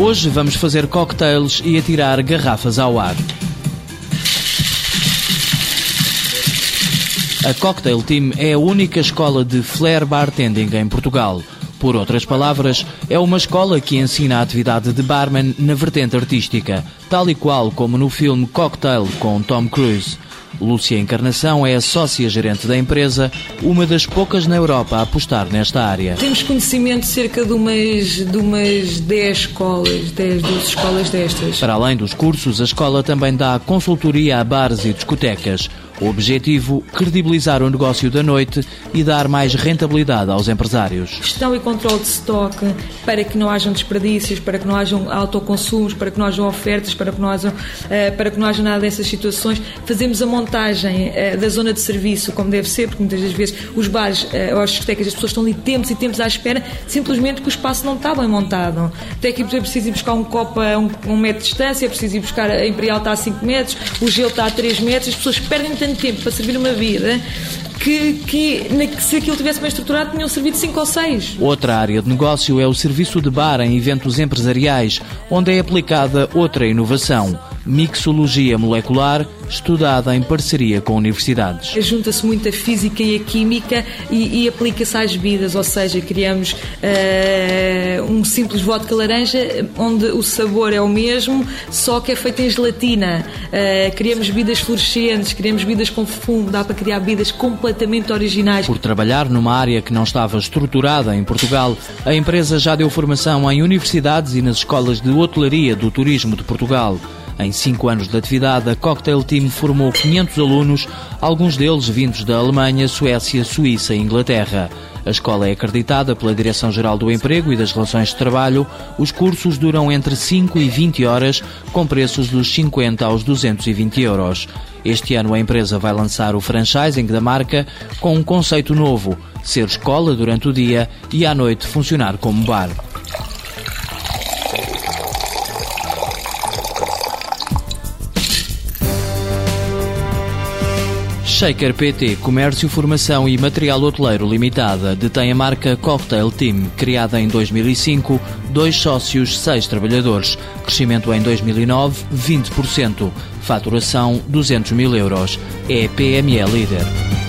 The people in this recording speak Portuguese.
Hoje vamos fazer cocktails e atirar garrafas ao ar. A Cocktail Team é a única escola de flair bartending em Portugal. Por outras palavras, é uma escola que ensina a atividade de barman na vertente artística, tal e qual como no filme Cocktail com Tom Cruise. Lúcia Encarnação é a sócia-gerente da empresa, uma das poucas na Europa a apostar nesta área. Temos conhecimento de cerca de umas, de umas 10 escolas, 10, 12 escolas destas. Para além dos cursos, a escola também dá consultoria a bares e discotecas. O objetivo, credibilizar o negócio da noite e dar mais rentabilidade aos empresários. Gestão e controle de estoque para que não hajam desperdícios, para que não hajam autoconsumos, para que não hajam ofertas, para que não hajam, uh, para que não haja nada dessas situações. Fazemos a montagem uh, da zona de serviço como deve ser, porque muitas das vezes os bares uh, ou as discotecas, as pessoas estão ali tempos e tempos à espera, simplesmente porque o espaço não está bem montado. Até que é preciso ir buscar um copo a um, um metro de distância, é preciso ir buscar a Imperial está a 5 metros, o gelo está a 3 metros, as pessoas perdem tanto tempo para servir uma vida que, que, se aquilo tivesse bem estruturado, tinham servido 5 ou 6. Outra área de negócio é o serviço de bar em eventos empresariais, onde é aplicada outra inovação mixologia molecular, estudada em parceria com universidades. Junta-se muito a física e a química e, e aplica-se às bebidas, ou seja, criamos uh, um simples vodka laranja onde o sabor é o mesmo, só que é feito em gelatina. Uh, criamos bebidas fluorescentes, criamos bebidas com fumo, dá para criar bebidas completamente originais. Por trabalhar numa área que não estava estruturada em Portugal, a empresa já deu formação em universidades e nas escolas de hotelaria do turismo de Portugal. Em cinco anos de atividade, a Cocktail Team formou 500 alunos, alguns deles vindos da Alemanha, Suécia, Suíça e Inglaterra. A escola é acreditada pela Direção-Geral do Emprego e das Relações de Trabalho. Os cursos duram entre 5 e 20 horas, com preços dos 50 aos 220 euros. Este ano a empresa vai lançar o franchising da marca com um conceito novo: ser escola durante o dia e à noite funcionar como bar. Shaker PT, Comércio, Formação e Material Hoteleiro Limitada, detém a marca Cocktail Team, criada em 2005, dois sócios, seis trabalhadores. Crescimento em 2009, 20%. Faturação, 200 mil euros. É PME líder.